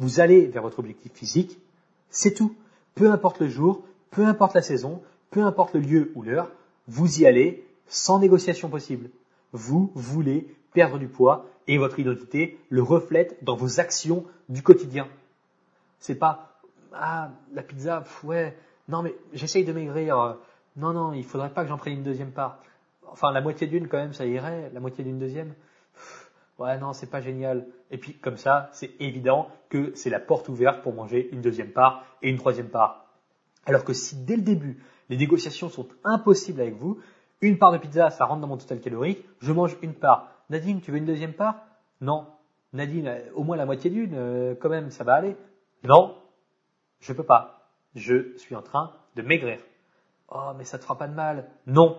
Vous allez vers votre objectif physique, c'est tout. Peu importe le jour, peu importe la saison, peu importe le lieu ou l'heure, vous y allez sans négociation possible. Vous voulez perdre du poids et votre identité le reflète dans vos actions du quotidien. C'est pas ah la pizza ouais non mais j'essaye de maigrir non non il faudrait pas que j'en prenne une deuxième part enfin la moitié d'une quand même ça irait la moitié d'une deuxième ouais non c'est pas génial. Et puis comme ça c'est évident que c'est la porte ouverte pour manger une deuxième part et une troisième part. Alors que si dès le début les négociations sont impossibles avec vous une part de pizza ça rentre dans mon total calorique je mange une part. Nadine tu veux une deuxième part? Non. Nadine euh, au moins la moitié d'une euh, quand même ça va aller. Non. Je peux pas. Je suis en train de maigrir. Oh mais ça te fera pas de mal. Non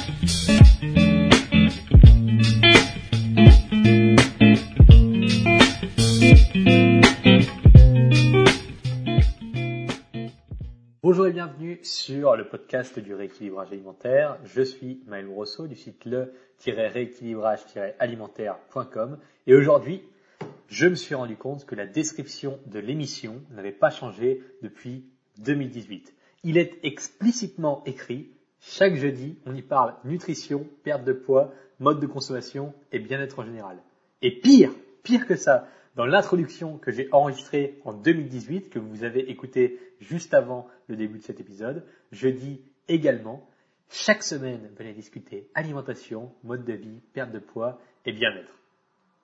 Bonjour et bienvenue sur le podcast du rééquilibrage alimentaire. Je suis Maël Rousseau du site le-rééquilibrage-alimentaire.com et aujourd'hui, je me suis rendu compte que la description de l'émission n'avait pas changé depuis 2018. Il est explicitement écrit chaque jeudi, on y parle nutrition, perte de poids, mode de consommation et bien-être en général. Et pire, pire que ça, dans l'introduction que j'ai enregistrée en 2018, que vous avez écouté juste avant le début de cet épisode, je dis également, chaque semaine, venez discuter alimentation, mode de vie, perte de poids et bien-être.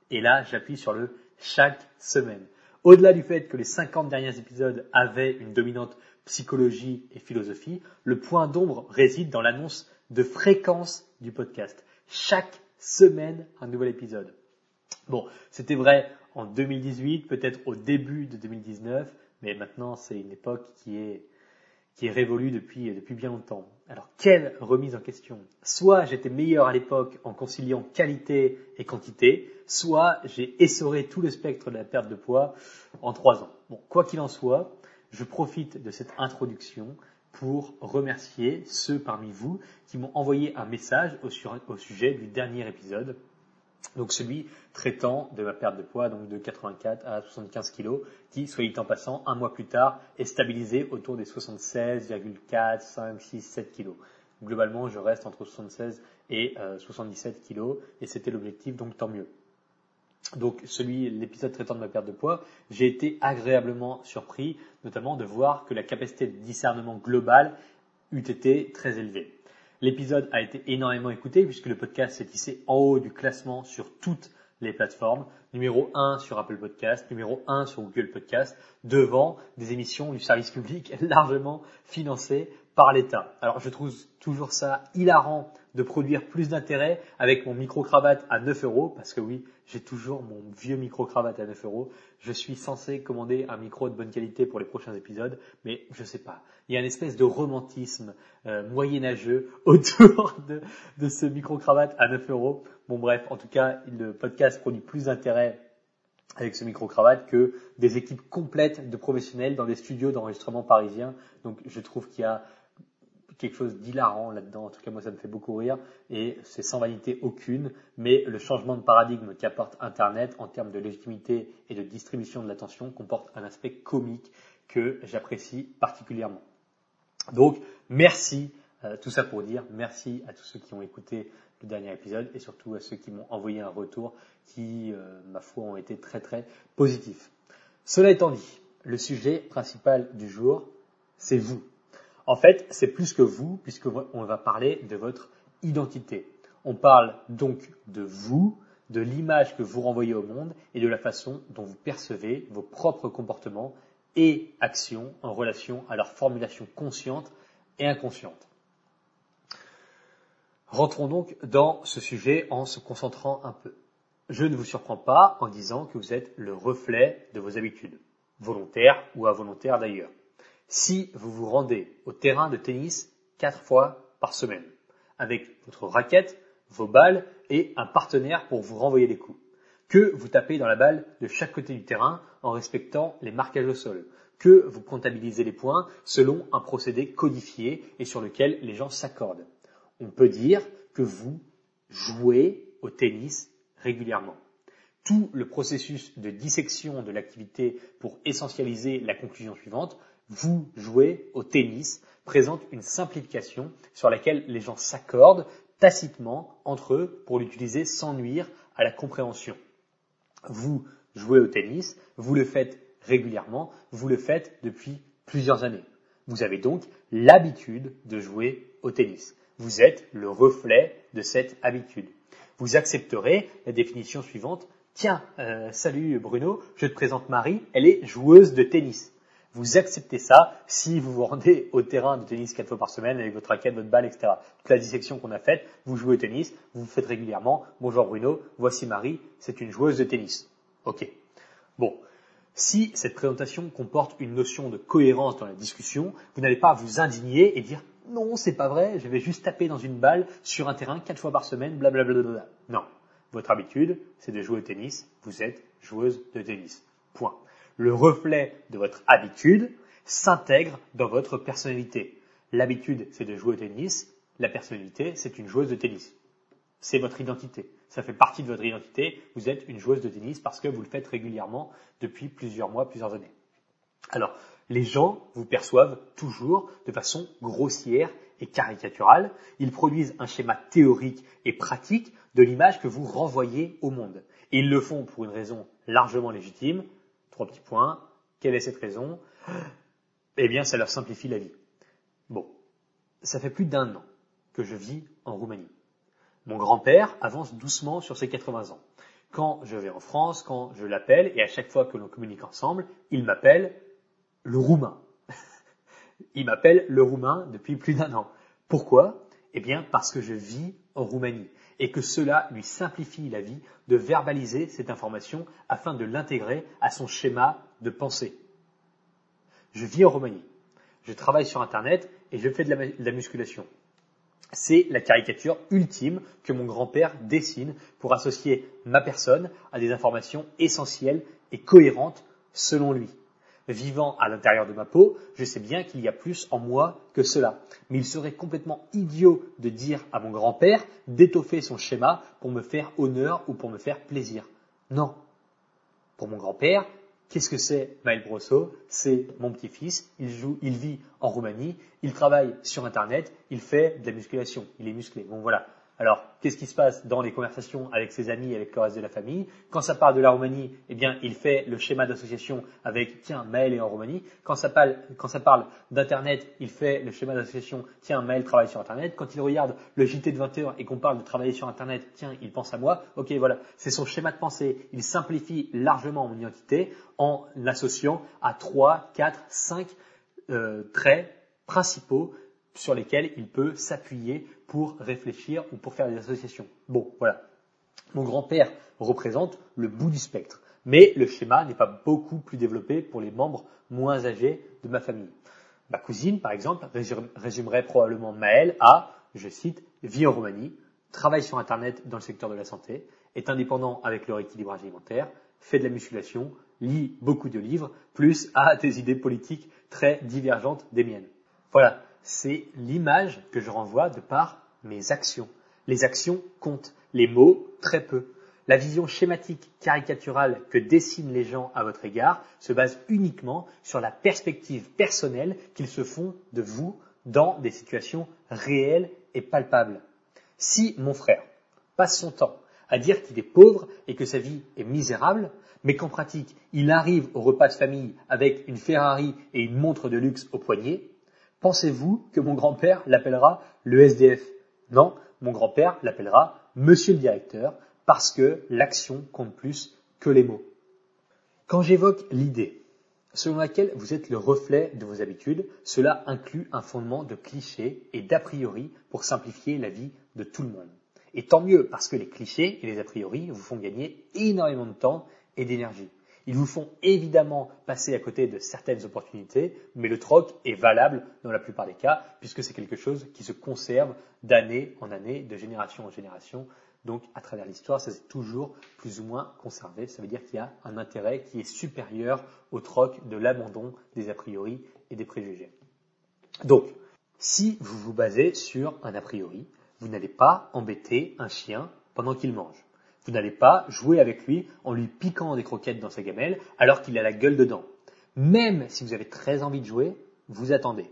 Et là, j'appuie sur le chaque semaine. Au-delà du fait que les 50 derniers épisodes avaient une dominante psychologie et philosophie, le point d'ombre réside dans l'annonce de fréquence du podcast. Chaque semaine, un nouvel épisode. Bon, c'était vrai en 2018, peut-être au début de 2019, mais maintenant c'est une époque qui est, qui est révolue depuis, depuis bien longtemps. Alors quelle remise en question? Soit j'étais meilleur à l'époque en conciliant qualité et quantité, soit j'ai essoré tout le spectre de la perte de poids en trois ans. Bon, quoi qu'il en soit, je profite de cette introduction pour remercier ceux parmi vous qui m'ont envoyé un message au, au sujet du dernier épisode donc celui traitant de ma perte de poids, donc de 84 à 75 kg, qui, soit dit en passant, un mois plus tard, est stabilisé autour des 76,4, 5, 6, 7 kg. Globalement, je reste entre 76 et 77 euh, kg, et c'était l'objectif, donc tant mieux. Donc celui, l'épisode traitant de ma perte de poids, j'ai été agréablement surpris, notamment de voir que la capacité de discernement global eût été très élevée. L'épisode a été énormément écouté puisque le podcast s'est tissé en haut du classement sur toutes les plateformes. Numéro 1 sur Apple Podcast, numéro 1 sur Google Podcast, devant des émissions du service public largement financées par l'État. Alors je trouve toujours ça hilarant de produire plus d'intérêt avec mon micro-cravate à 9 euros, parce que oui, j'ai toujours mon vieux micro-cravate à 9 euros. Je suis censé commander un micro de bonne qualité pour les prochains épisodes, mais je sais pas. Il y a une espèce de romantisme euh, moyenâgeux autour de, de ce micro-cravate à 9 euros. Bon bref, en tout cas, le podcast produit plus d'intérêt avec ce micro-cravate que des équipes complètes de professionnels dans des studios d'enregistrement parisiens. Donc je trouve qu'il y a quelque chose d'hilarant là-dedans. En tout cas, moi, ça me fait beaucoup rire et c'est sans vanité aucune. Mais le changement de paradigme qu'apporte Internet en termes de légitimité et de distribution de l'attention comporte un aspect comique que j'apprécie particulièrement. Donc, merci. Euh, tout ça pour dire merci à tous ceux qui ont écouté le dernier épisode et surtout à ceux qui m'ont envoyé un retour qui, euh, ma foi, ont été très très positifs. Cela étant dit, le sujet principal du jour, c'est vous. En fait, c'est plus que vous, puisqu'on va parler de votre identité. On parle donc de vous, de l'image que vous renvoyez au monde et de la façon dont vous percevez vos propres comportements et actions en relation à leur formulation consciente et inconsciente. Rentrons donc dans ce sujet en se concentrant un peu. Je ne vous surprends pas en disant que vous êtes le reflet de vos habitudes, volontaires ou involontaires d'ailleurs. Si vous vous rendez au terrain de tennis quatre fois par semaine, avec votre raquette, vos balles et un partenaire pour vous renvoyer les coups, que vous tapez dans la balle de chaque côté du terrain en respectant les marquages au sol, que vous comptabilisez les points selon un procédé codifié et sur lequel les gens s'accordent. On peut dire que vous jouez au tennis régulièrement. Tout le processus de dissection de l'activité pour essentialiser la conclusion suivante, vous jouez au tennis, présente une simplification sur laquelle les gens s'accordent tacitement entre eux pour l'utiliser sans nuire à la compréhension. Vous jouez au tennis, vous le faites régulièrement, vous le faites depuis plusieurs années. Vous avez donc l'habitude de jouer au tennis. Vous êtes le reflet de cette habitude. Vous accepterez la définition suivante. Tiens, euh, salut Bruno, je te présente Marie, elle est joueuse de tennis. Vous acceptez ça si vous vous rendez au terrain de tennis quatre fois par semaine avec votre raquette, votre balle, etc. Toute la dissection qu'on a faite, vous jouez au tennis, vous vous faites régulièrement. Bonjour Bruno, voici Marie, c'est une joueuse de tennis. Ok. Bon, si cette présentation comporte une notion de cohérence dans la discussion, vous n'allez pas vous indigner et dire non, c'est pas vrai, je vais juste taper dans une balle sur un terrain quatre fois par semaine, blablabla. Non. Votre habitude, c'est de jouer au tennis, vous êtes joueuse de tennis. Point. Le reflet de votre habitude s'intègre dans votre personnalité. L'habitude, c'est de jouer au tennis, la personnalité, c'est une joueuse de tennis. C'est votre identité ça fait partie de votre identité, vous êtes une joueuse de tennis parce que vous le faites régulièrement depuis plusieurs mois, plusieurs années. Alors, les gens vous perçoivent toujours de façon grossière et caricaturale. Ils produisent un schéma théorique et pratique de l'image que vous renvoyez au monde. Et ils le font pour une raison largement légitime. Trois petits points. Quelle est cette raison? Eh bien, ça leur simplifie la vie. Bon, ça fait plus d'un an que je vis en Roumanie. Mon grand-père avance doucement sur ses 80 ans. Quand je vais en France, quand je l'appelle, et à chaque fois que l'on communique ensemble, il m'appelle le roumain. il m'appelle le roumain depuis plus d'un an. Pourquoi? Eh bien parce que je vis en Roumanie et que cela lui simplifie la vie de verbaliser cette information afin de l'intégrer à son schéma de pensée. Je vis en Roumanie. Je travaille sur Internet et je fais de la musculation c'est la caricature ultime que mon grand-père dessine pour associer ma personne à des informations essentielles et cohérentes selon lui. Vivant à l'intérieur de ma peau, je sais bien qu'il y a plus en moi que cela. Mais il serait complètement idiot de dire à mon grand-père d'étoffer son schéma pour me faire honneur ou pour me faire plaisir. Non. Pour mon grand-père, Qu'est-ce que c'est Maël Brosso? C'est mon petit-fils, il joue, il vit en Roumanie, il travaille sur Internet, il fait de la musculation, il est musclé. Bon voilà, alors, qu'est-ce qui se passe dans les conversations avec ses amis, avec le reste de la famille? Quand ça parle de la Roumanie, eh bien, il fait le schéma d'association avec tiens, Maël est en Roumanie. Quand ça parle, quand ça parle d'Internet, il fait le schéma d'association tiens, Maël travaille sur Internet. Quand il regarde le JT de 20h et qu'on parle de travailler sur Internet, tiens, il pense à moi. Ok, voilà, c'est son schéma de pensée. Il simplifie largement mon identité en l'associant à 3, 4, 5 traits principaux sur lesquels il peut s'appuyer pour réfléchir ou pour faire des associations. Bon, voilà. Mon grand-père représente le bout du spectre, mais le schéma n'est pas beaucoup plus développé pour les membres moins âgés de ma famille. Ma cousine, par exemple, résumerait probablement Maël à, je cite, vie en Roumanie, travaille sur Internet dans le secteur de la santé, est indépendant avec leur équilibrage alimentaire, fait de la musculation, lit beaucoup de livres, plus a des idées politiques très divergentes des miennes. Voilà, c'est l'image que je renvoie de par mes actions. Les actions comptent, les mots très peu. La vision schématique caricaturale que dessinent les gens à votre égard se base uniquement sur la perspective personnelle qu'ils se font de vous dans des situations réelles et palpables. Si mon frère passe son temps à dire qu'il est pauvre et que sa vie est misérable, mais qu'en pratique, il arrive au repas de famille avec une Ferrari et une montre de luxe au poignet, Pensez-vous que mon grand-père l'appellera le SDF Non, mon grand-père l'appellera Monsieur le directeur parce que l'action compte plus que les mots. Quand j'évoque l'idée selon laquelle vous êtes le reflet de vos habitudes, cela inclut un fondement de clichés et d'a priori pour simplifier la vie de tout le monde. Et tant mieux parce que les clichés et les a priori vous font gagner énormément de temps et d'énergie. Ils vous font évidemment passer à côté de certaines opportunités, mais le troc est valable dans la plupart des cas, puisque c'est quelque chose qui se conserve d'année en année, de génération en génération. Donc, à travers l'histoire, ça s'est toujours plus ou moins conservé. Ça veut dire qu'il y a un intérêt qui est supérieur au troc de l'abandon des a priori et des préjugés. Donc, si vous vous basez sur un a priori, vous n'allez pas embêter un chien pendant qu'il mange. Vous n'allez pas jouer avec lui en lui piquant des croquettes dans sa gamelle alors qu'il a la gueule dedans. Même si vous avez très envie de jouer, vous attendez.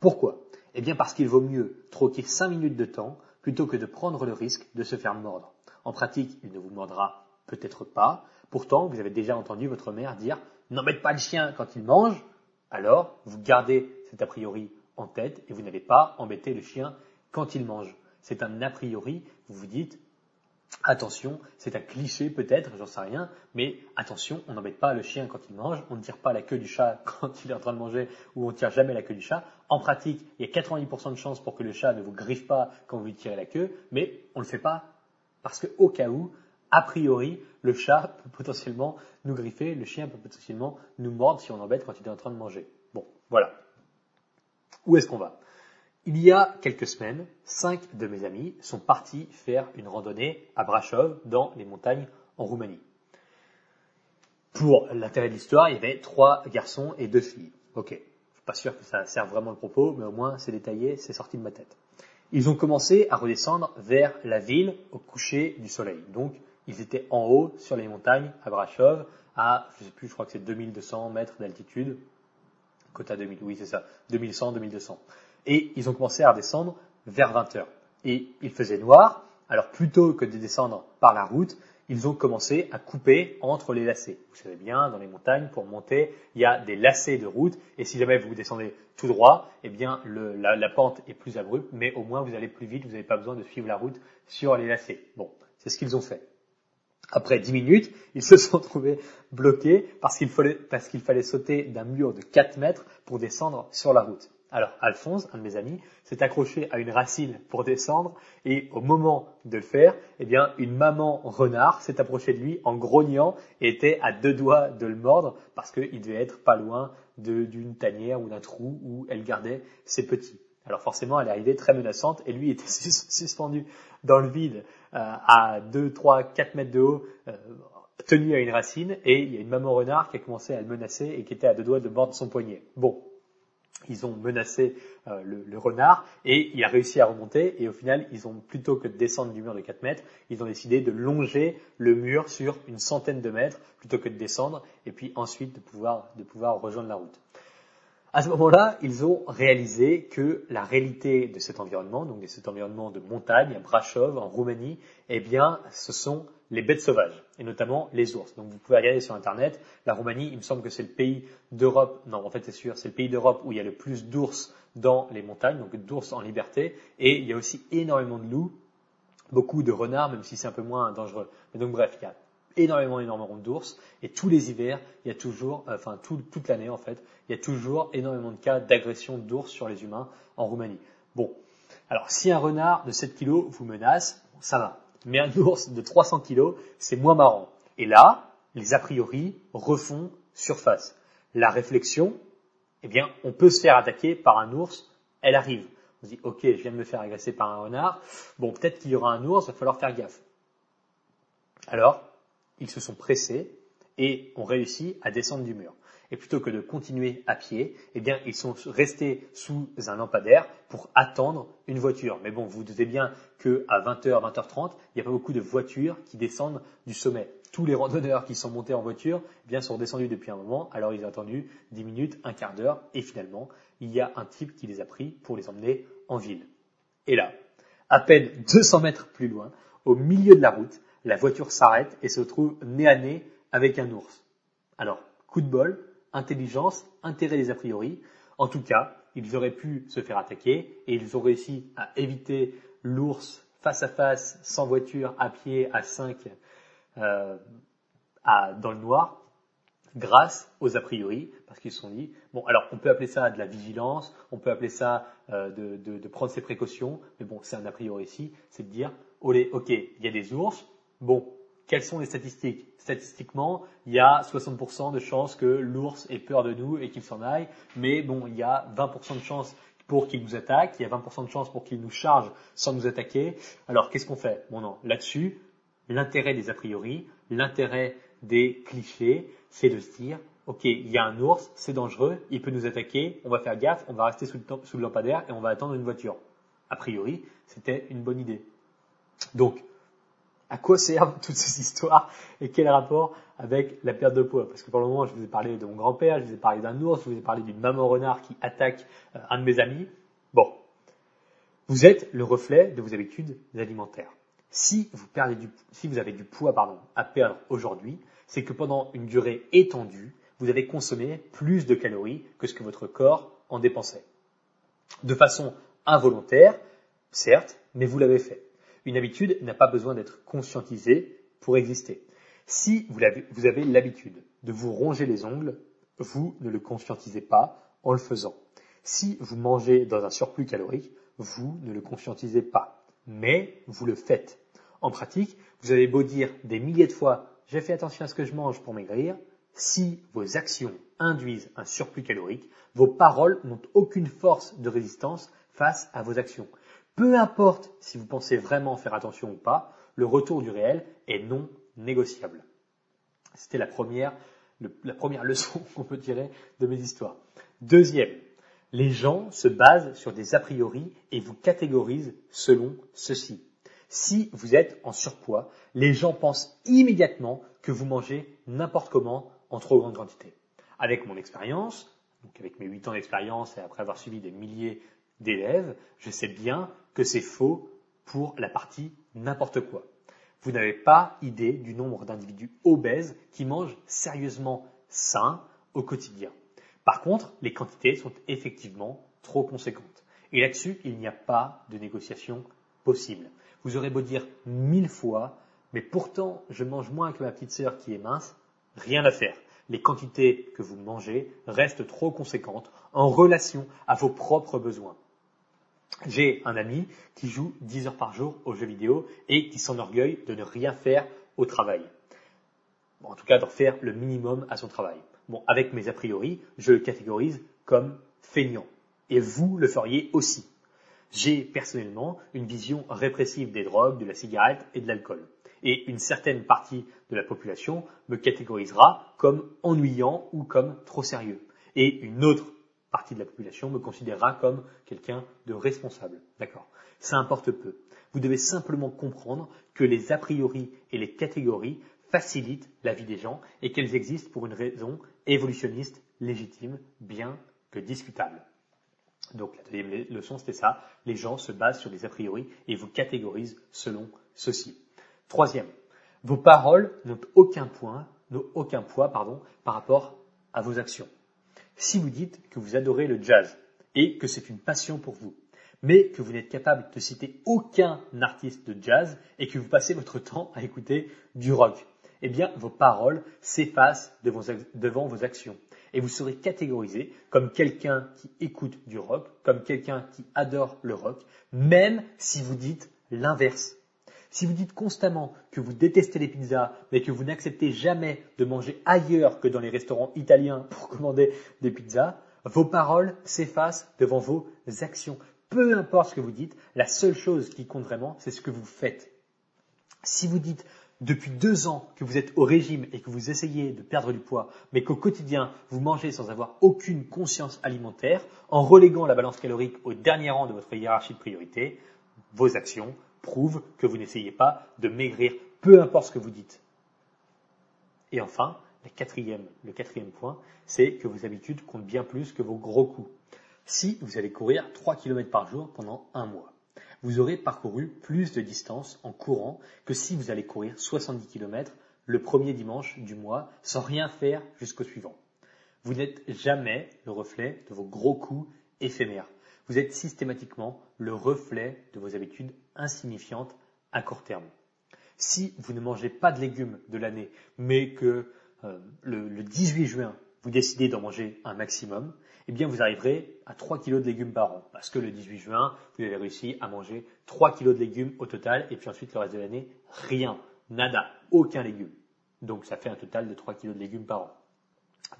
Pourquoi? Eh bien parce qu'il vaut mieux troquer 5 minutes de temps plutôt que de prendre le risque de se faire mordre. En pratique, il ne vous mordra peut-être pas. Pourtant, vous avez déjà entendu votre mère dire n'embête pas le chien quand il mange. Alors, vous gardez cet a priori en tête et vous n'allez pas embêter le chien quand il mange. C'est un a priori, vous vous dites Attention, c'est un cliché peut-être, j'en sais rien, mais attention, on n'embête pas le chien quand il mange, on ne tire pas la queue du chat quand il est en train de manger, ou on tire jamais la queue du chat. En pratique, il y a 90% de chances pour que le chat ne vous griffe pas quand vous lui tirez la queue, mais on ne le fait pas parce qu'au cas où, a priori, le chat peut potentiellement nous griffer, le chien peut potentiellement nous mordre si on embête quand il est en train de manger. Bon, voilà. Où est-ce qu'on va? Il y a quelques semaines, cinq de mes amis sont partis faire une randonnée à Brashov dans les montagnes en Roumanie. Pour l'intérêt de l'histoire, il y avait trois garçons et deux filles. Ok, je suis pas sûr que ça serve vraiment le propos, mais au moins c'est détaillé, c'est sorti de ma tête. Ils ont commencé à redescendre vers la ville au coucher du soleil. Donc, ils étaient en haut sur les montagnes à Brashov, à, je sais plus, je crois que c'est 2200 mètres d'altitude. Quota 2000, oui, c'est ça. 2100, 2200 et ils ont commencé à redescendre vers 20 heures. Et il faisait noir, alors plutôt que de descendre par la route, ils ont commencé à couper entre les lacets. Vous savez bien, dans les montagnes, pour monter, il y a des lacets de route, et si jamais vous descendez tout droit, eh bien la, pente est plus abrupte, mais au moins vous allez plus vite, vous n'avez pas besoin de suivre la route sur les lacets. Bon, c'est ce qu'ils ont fait. Après dix minutes, ils se sont trouvés bloqués parce qu'il fallait, parce fallait sauter d'un mur de 4 mètres pour descendre sur la route. Alors, Alphonse, un de mes amis, s'est accroché à une racine pour descendre et au moment de le faire, eh bien, une maman renard s'est approchée de lui en grognant et était à deux doigts de le mordre parce qu'il devait être pas loin d'une tanière ou d'un trou où elle gardait ses petits. Alors forcément, elle est arrivée très menaçante et lui était suspendu dans le vide euh, à 2, 3, 4 mètres de haut, euh, tenu à une racine et il y a une maman renard qui a commencé à le menacer et qui était à deux doigts de mordre son poignet. Bon, ils ont menacé euh, le, renard et il a réussi à remonter et au final ils ont plutôt que de descendre du mur de 4 mètres, ils ont décidé de longer le mur sur une centaine de mètres plutôt que de descendre et puis ensuite de pouvoir, de pouvoir rejoindre la route. À ce moment-là, ils ont réalisé que la réalité de cet environnement, donc de cet environnement de montagne, à Brashov, en Roumanie, eh bien, ce sont les bêtes sauvages, et notamment les ours. Donc vous pouvez regarder sur Internet, la Roumanie, il me semble que c'est le pays d'Europe, non en fait c'est sûr, c'est le pays d'Europe où il y a le plus d'ours dans les montagnes, donc d'ours en liberté, et il y a aussi énormément de loups, beaucoup de renards, même si c'est un peu moins dangereux. Mais donc bref, il y a énormément, énormément d'ours, et tous les hivers, il y a toujours, euh, enfin toute l'année en fait, il y a toujours énormément de cas d'agression d'ours sur les humains en Roumanie. Bon, alors si un renard de 7 kilos vous menace, ça va mais un ours de 300 kilos, c'est moins marrant. Et là, les a priori refont surface. La réflexion, eh bien, on peut se faire attaquer par un ours, elle arrive. On se dit, ok, je viens de me faire agresser par un renard, bon, peut-être qu'il y aura un ours, il va falloir faire gaffe. Alors, ils se sont pressés et ont réussi à descendre du mur et plutôt que de continuer à pied, eh ils sont restés sous un lampadaire pour attendre une voiture. Mais bon, vous vous doutez bien qu'à 20h, 20h30, il n'y a pas beaucoup de voitures qui descendent du sommet. Tous les randonneurs qui sont montés en voiture, eh bien, sont descendus depuis un moment, alors ils ont attendu 10 minutes, un quart d'heure, et finalement, il y a un type qui les a pris pour les emmener en ville. Et là, à peine 200 mètres plus loin, au milieu de la route, la voiture s'arrête et se trouve nez à nez avec un ours. Alors, coup de bol, intelligence, intérêt des a priori. En tout cas, ils auraient pu se faire attaquer et ils ont réussi à éviter l'ours face à face, sans voiture, à pied, à 5, euh, dans le noir, grâce aux a priori, parce qu'ils se sont dit, bon, alors on peut appeler ça de la vigilance, on peut appeler ça euh, de, prendre ses précautions, mais bon, c'est un a priori ici, c'est de dire, ok, il y a des ours, bon, quelles sont les statistiques? Statistiquement, il y a 60% de chances que l'ours ait peur de nous et qu'il s'en aille, mais bon, il y a 20% de chances pour qu'il nous attaque, il y a 20% de chances pour qu'il nous charge sans nous attaquer. Alors qu'est-ce qu'on fait? Bon non, là-dessus, l'intérêt des a priori, l'intérêt des clichés, c'est de se dire, ok, il y a un ours, c'est dangereux, il peut nous attaquer, on va faire gaffe, on va rester sous le, sous le lampadaire et on va attendre une voiture. A priori, c'était une bonne idée. Donc, à quoi servent toutes ces histoires et quel rapport avec la perte de poids Parce que pour le moment, je vous ai parlé de mon grand-père, je vous ai parlé d'un ours, je vous ai parlé d'une maman renard qui attaque euh, un de mes amis. Bon, vous êtes le reflet de vos habitudes alimentaires. Si vous, avez du poids à perdre aujourd'hui, c'est que pendant une durée étendue, vous avez consommé plus de calories que ce que votre corps en dépensait. De façon involontaire, certes, mais vous l'avez fait. Une habitude n'a pas besoin d'être conscientisée pour exister. Si vous avez, l'habitude de vous ronger les ongles, vous ne le conscientisez pas en le faisant. Si vous mangez dans un surplus calorique, vous ne le conscientisez pas, mais vous le faites. En pratique, vous avez beau dire des milliers de fois j'ai fait attention à ce que je mange pour maigrir, si vos actions induisent un surplus calorique, vos paroles n'ont aucune force de résistance face à vos actions. Peu importe si vous pensez vraiment faire attention ou pas, le retour du réel est non négociable. C'était la première, la première leçon qu'on peut tirer de mes histoires. Deuxième, les gens se basent sur des a priori et vous catégorisent selon ceci. Si vous êtes en surpoids, les gens pensent immédiatement que vous mangez n'importe comment en trop grande quantité. Avec mon expérience, donc avec mes 8 ans d'expérience et après avoir suivi des milliers d'élèves, je sais bien que c'est faux pour la partie n'importe quoi. Vous n'avez pas idée du nombre d'individus obèses qui mangent sérieusement sain au quotidien. Par contre, les quantités sont effectivement trop conséquentes. Et là-dessus, il n'y a pas de négociation possible. Vous aurez beau dire mille fois, mais pourtant je mange moins que ma petite sœur qui est mince, rien à faire. Les quantités que vous mangez restent trop conséquentes en relation à vos propres besoins. J'ai un ami qui joue 10 heures par jour aux jeux vidéo et qui s'enorgueille de ne rien faire au travail. en tout cas, d'en faire le minimum à son travail. Bon, avec mes a priori, je le catégorise comme feignant. Et vous le feriez aussi. J'ai personnellement une vision répressive des drogues, de la cigarette et de l'alcool. Et une certaine partie de la population me catégorisera comme ennuyant ou comme trop sérieux. Et une autre partie de la population me considérera comme quelqu'un de responsable. D'accord Ça importe peu. Vous devez simplement comprendre que les a priori et les catégories facilitent la vie des gens et qu'elles existent pour une raison évolutionniste légitime, bien que discutable. Donc la deuxième leçon, c'était ça. Les gens se basent sur des a priori et vous catégorisent selon ceci. Troisième, vos paroles n'ont aucun point, aucun poids, pardon, par rapport à vos actions si vous dites que vous adorez le jazz et que c'est une passion pour vous, mais que vous n'êtes capable de citer aucun artiste de jazz et que vous passez votre temps à écouter du rock, eh bien vos paroles s'effacent devant vos actions et vous serez catégorisé comme quelqu'un qui écoute du rock, comme quelqu'un qui adore le rock, même si vous dites l'inverse. Si vous dites constamment que vous détestez les pizzas, mais que vous n'acceptez jamais de manger ailleurs que dans les restaurants italiens pour commander des pizzas, vos paroles s'effacent devant vos actions. Peu importe ce que vous dites, la seule chose qui compte vraiment, c'est ce que vous faites. Si vous dites depuis deux ans que vous êtes au régime et que vous essayez de perdre du poids, mais qu'au quotidien vous mangez sans avoir aucune conscience alimentaire, en reléguant la balance calorique au dernier rang de votre hiérarchie de priorité, vos actions prouve que vous n'essayez pas de maigrir, peu importe ce que vous dites. Et enfin, le quatrième point, c'est que vos habitudes comptent bien plus que vos gros coups. Si vous allez courir 3 km par jour pendant un mois, vous aurez parcouru plus de distance en courant que si vous allez courir 70 km le premier dimanche du mois sans rien faire jusqu'au suivant. Vous n'êtes jamais le reflet de vos gros coups éphémères vous êtes systématiquement le reflet de vos habitudes insignifiantes à court terme. Si vous ne mangez pas de légumes de l'année, mais que euh, le, 18 juin, vous décidez d'en manger un maximum, eh bien vous arriverez à 3 kg de légumes par an. Parce que le 18 juin, vous avez réussi à manger 3 kg de légumes au total, et puis ensuite le reste de l'année, rien. nada, aucun légume. Donc ça fait un total de 3 kg de légumes par an.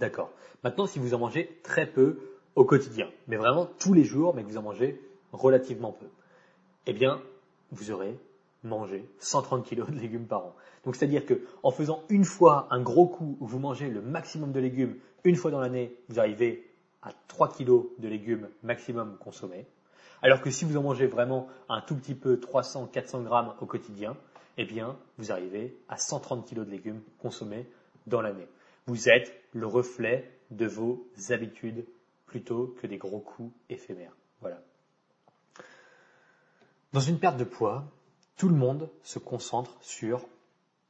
D'accord. Maintenant, si vous en mangez très peu au quotidien, mais vraiment tous les jours, mais que vous en mangez relativement peu, eh bien, vous aurez mangé 130 kg de légumes par an. Donc c'est-à-dire que en faisant une fois un gros coup où vous mangez le maximum de légumes une fois dans l'année, vous arrivez à 3 kg de légumes maximum consommés. Alors que si vous en mangez vraiment un tout petit peu, 300, 400 grammes au quotidien, eh bien, vous arrivez à 130 kg de légumes consommés dans l'année. Vous êtes le reflet de vos habitudes plutôt que des gros coups éphémères. Voilà. Dans une perte de poids, tout le monde se concentre sur,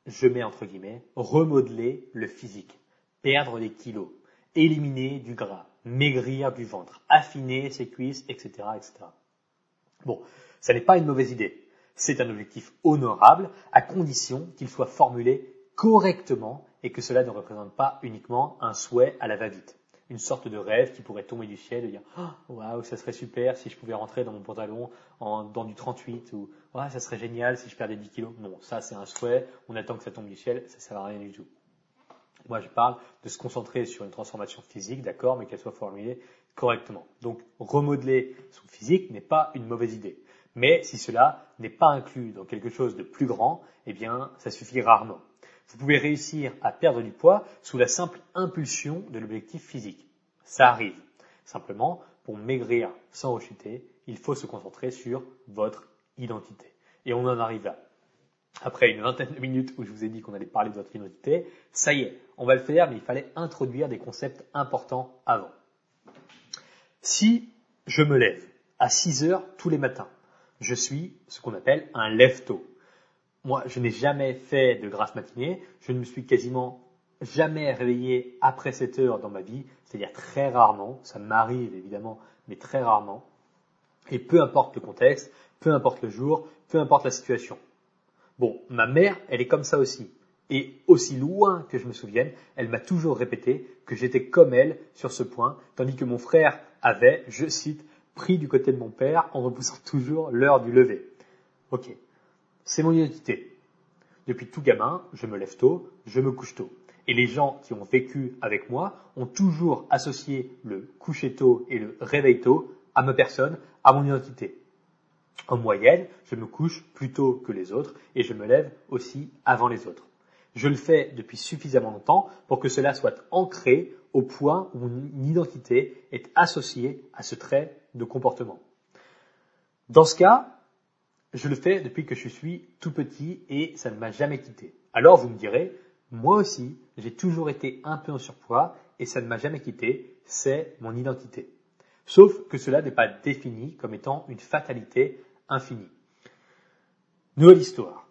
je mets entre guillemets, remodeler le physique, perdre des kilos, éliminer du gras, maigrir du ventre, affiner ses cuisses, etc., etc. Bon, ça n'est pas une mauvaise idée. C'est un objectif honorable à condition qu'il soit formulé correctement et que cela ne représente pas uniquement un souhait à la va-vite. Une sorte de rêve qui pourrait tomber du ciel et dire oh, waouh, ça serait super si je pouvais rentrer dans mon pantalon en, dans du 38 ou ouais, ça serait génial si je perdais 10 kilos. Non, ça c'est un souhait, on attend que ça tombe du ciel, ça ne sert à rien du tout. Moi, je parle de se concentrer sur une transformation physique, d'accord, mais qu'elle soit formulée correctement. Donc, remodeler son physique n'est pas une mauvaise idée. Mais si cela n'est pas inclus dans quelque chose de plus grand, eh bien, ça suffit rarement. Vous pouvez réussir à perdre du poids sous la simple impulsion de l'objectif physique. Ça arrive. Simplement, pour maigrir sans rechuter, il faut se concentrer sur votre identité. Et on en arrive là après une vingtaine de minutes où je vous ai dit qu'on allait parler de votre identité, ça y est, on va le faire, mais il fallait introduire des concepts importants avant. Si je me lève à 6 heures tous les matins, je suis ce qu'on appelle un lève-tôt. Moi, je n'ai jamais fait de grasse matinée, je ne me suis quasiment jamais réveillé après 7 heures dans ma vie, c'est-à-dire très rarement, ça m'arrive évidemment, mais très rarement. Et peu importe le contexte, peu importe le jour, peu importe la situation. Bon, ma mère, elle est comme ça aussi. Et aussi loin que je me souvienne, elle m'a toujours répété que j'étais comme elle sur ce point, tandis que mon frère avait, je cite, pris du côté de mon père en repoussant toujours l'heure du lever. Ok, c'est mon identité. Depuis tout gamin, je me lève tôt, je me couche tôt. Et les gens qui ont vécu avec moi ont toujours associé le coucher tôt et le réveil tôt à ma personne, à mon identité. En moyenne, je me couche plus tôt que les autres et je me lève aussi avant les autres. Je le fais depuis suffisamment longtemps pour que cela soit ancré au point où mon identité est associée à ce trait de comportement. Dans ce cas, je le fais depuis que je suis tout petit et ça ne m'a jamais quitté. Alors vous me direz, moi aussi, j'ai toujours été un peu en surpoids et ça ne m'a jamais quitté, c'est mon identité. Sauf que cela n'est pas défini comme étant une fatalité infinie. Nouvelle histoire.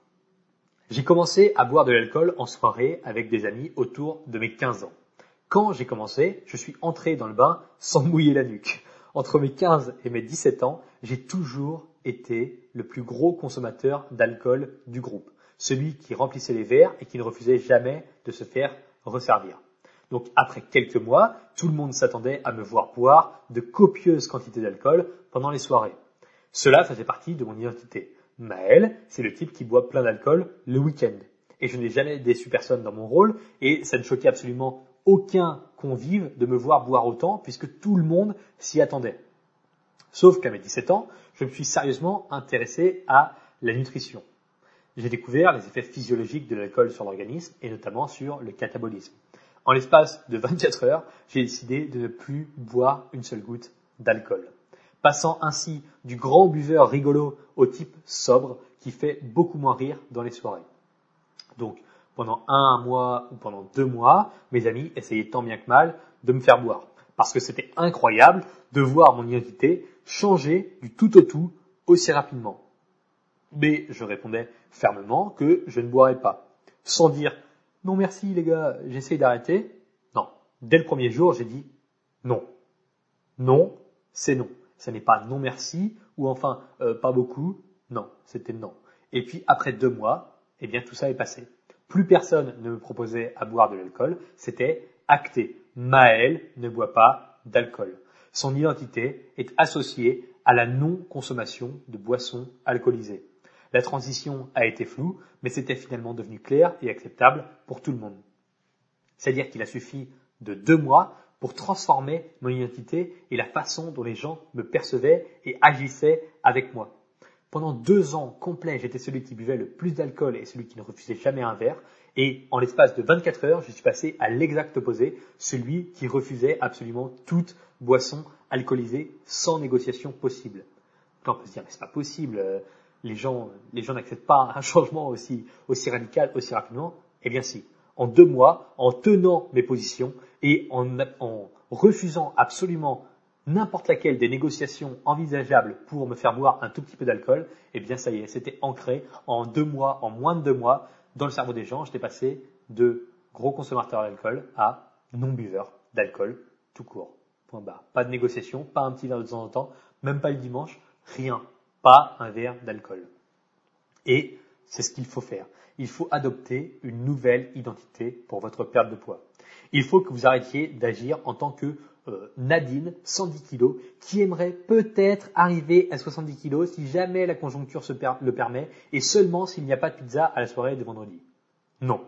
J'ai commencé à boire de l'alcool en soirée avec des amis autour de mes 15 ans. Quand j'ai commencé, je suis entré dans le bain sans mouiller la nuque. Entre mes 15 et mes 17 ans, j'ai toujours été le plus gros consommateur d'alcool du groupe. Celui qui remplissait les verres et qui ne refusait jamais de se faire resservir. Donc après quelques mois, tout le monde s'attendait à me voir boire de copieuses quantités d'alcool pendant les soirées. Cela faisait partie de mon identité. Maël, c'est le type qui boit plein d'alcool le week-end. Et je n'ai jamais déçu personne dans mon rôle, et ça ne choquait absolument aucun convive de me voir boire autant, puisque tout le monde s'y attendait. Sauf qu'à mes 17 ans, je me suis sérieusement intéressé à la nutrition. J'ai découvert les effets physiologiques de l'alcool sur l'organisme, et notamment sur le catabolisme. En l'espace de 24 heures, j'ai décidé de ne plus boire une seule goutte d'alcool. Passant ainsi du grand buveur rigolo au type sobre qui fait beaucoup moins rire dans les soirées. Donc, pendant un mois ou pendant deux mois, mes amis essayaient tant bien que mal de me faire boire. Parce que c'était incroyable de voir mon identité changer du tout au tout aussi rapidement. Mais je répondais fermement que je ne boirais pas. Sans dire non merci les gars, j'essaye d'arrêter. Non. Dès le premier jour, j'ai dit non. Non, c'est non. Ce n'est pas non merci ou enfin euh, pas beaucoup. Non, c'était non. Et puis après deux mois, eh bien tout ça est passé. Plus personne ne me proposait à boire de l'alcool. C'était acté. Maël ne boit pas d'alcool. Son identité est associée à la non-consommation de boissons alcoolisées. La transition a été floue, mais c'était finalement devenu clair et acceptable pour tout le monde. C'est-à-dire qu'il a suffi de deux mois pour transformer mon identité et la façon dont les gens me percevaient et agissaient avec moi. Pendant deux ans complets, j'étais celui qui buvait le plus d'alcool et celui qui ne refusait jamais un verre. Et en l'espace de 24 heures, je suis passé à l'exact opposé, celui qui refusait absolument toute boisson alcoolisée sans négociation possible. Quand on peut se dire, mais c'est pas possible, euh, les gens, les gens n'acceptent pas un changement aussi, aussi radical, aussi rapidement. Eh bien si. En deux mois, en tenant mes positions et en, en refusant absolument n'importe laquelle des négociations envisageables pour me faire boire un tout petit peu d'alcool, eh bien ça y est, c'était ancré en deux mois, en moins de deux mois, dans le cerveau des gens. J'étais passé de gros consommateur d'alcool à non-buveur d'alcool tout court. Point barre. Pas de négociation, pas un petit verre de temps en temps, même pas le dimanche, rien. Pas un verre d'alcool. Et c'est ce qu'il faut faire. Il faut adopter une nouvelle identité pour votre perte de poids. Il faut que vous arrêtiez d'agir en tant que euh, Nadine, 110 kg, qui aimerait peut-être arriver à 70 kg si jamais la conjoncture le permet et seulement s'il n'y a pas de pizza à la soirée de vendredi. Non.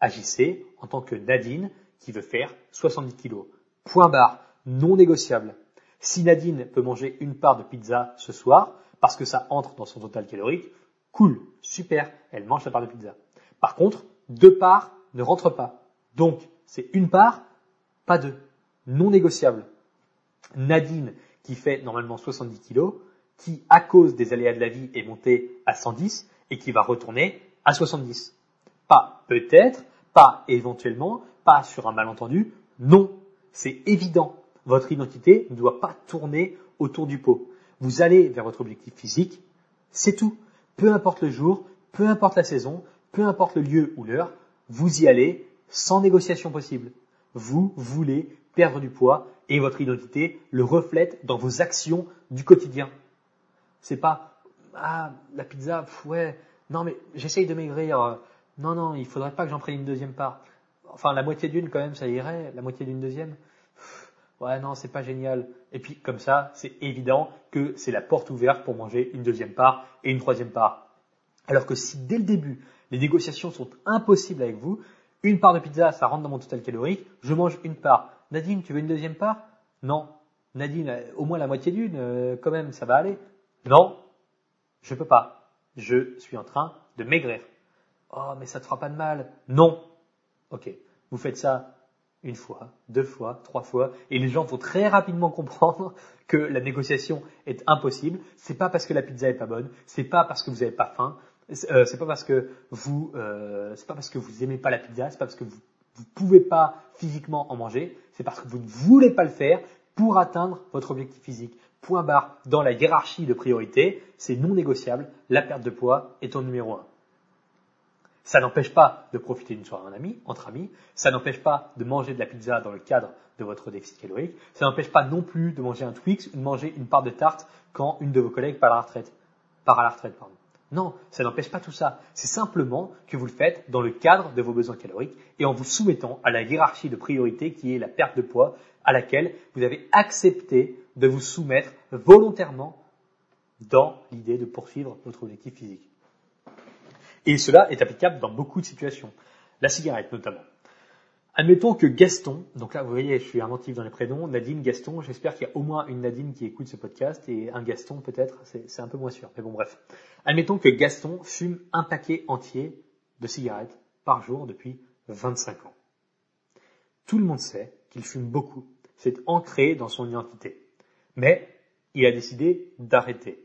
Agissez en tant que Nadine qui veut faire 70 kg. Point barre. Non négociable. Si Nadine peut manger une part de pizza ce soir, parce que ça entre dans son total calorique, cool, super, elle mange sa part de pizza. Par contre, deux parts ne rentrent pas. Donc, c'est une part, pas deux non négociable. Nadine, qui fait normalement 70 kg, qui, à cause des aléas de la vie, est montée à 110 et qui va retourner à 70. Pas peut-être, pas éventuellement, pas sur un malentendu, non, c'est évident. Votre identité ne doit pas tourner autour du pot. Vous allez vers votre objectif physique, c'est tout. Peu importe le jour, peu importe la saison, peu importe le lieu ou l'heure, vous y allez sans négociation possible. Vous voulez perdre du poids et votre identité le reflète dans vos actions du quotidien. C'est pas ah la pizza ouais non mais j'essaye de maigrir non non il faudrait pas que j'en prenne une deuxième part enfin la moitié d'une quand même ça irait la moitié d'une deuxième ouais non c'est pas génial et puis comme ça c'est évident que c'est la porte ouverte pour manger une deuxième part et une troisième part alors que si dès le début les négociations sont impossibles avec vous une part de pizza ça rentre dans mon total calorique je mange une part Nadine, tu veux une deuxième part? Non. Nadine, au moins la moitié d'une, euh, quand même, ça va aller. Non, je peux pas. Je suis en train de maigrir. Oh, mais ça te fera pas de mal. Non. Ok. Vous faites ça une fois, deux fois, trois fois, et les gens vont très rapidement comprendre que la négociation est impossible. C'est pas parce que la pizza est pas bonne, c'est pas parce que vous n'avez pas faim, euh, c'est pas parce que vous, euh, c'est pas parce que vous aimez pas la pizza, c'est pas parce que vous vous pouvez pas physiquement en manger, c'est parce que vous ne voulez pas le faire pour atteindre votre objectif physique. Point barre, dans la hiérarchie de priorité, c'est non négociable, la perte de poids est au numéro un. Ça n'empêche pas de profiter d'une soirée en ami, entre amis, ça n'empêche pas de manger de la pizza dans le cadre de votre déficit calorique, ça n'empêche pas non plus de manger un Twix ou de manger une part de tarte quand une de vos collègues part à la retraite. Part à la retraite, pardon. Non, ça n'empêche pas tout ça. C'est simplement que vous le faites dans le cadre de vos besoins caloriques et en vous soumettant à la hiérarchie de priorité qui est la perte de poids à laquelle vous avez accepté de vous soumettre volontairement dans l'idée de poursuivre votre objectif physique. Et cela est applicable dans beaucoup de situations. La cigarette notamment. Admettons que Gaston, donc là vous voyez, je suis inventif dans les prénoms, Nadine, Gaston, j'espère qu'il y a au moins une Nadine qui écoute ce podcast et un Gaston peut-être, c'est un peu moins sûr, mais bon bref. Admettons que Gaston fume un paquet entier de cigarettes par jour depuis 25 ans. Tout le monde sait qu'il fume beaucoup, c'est ancré dans son identité. Mais il a décidé d'arrêter.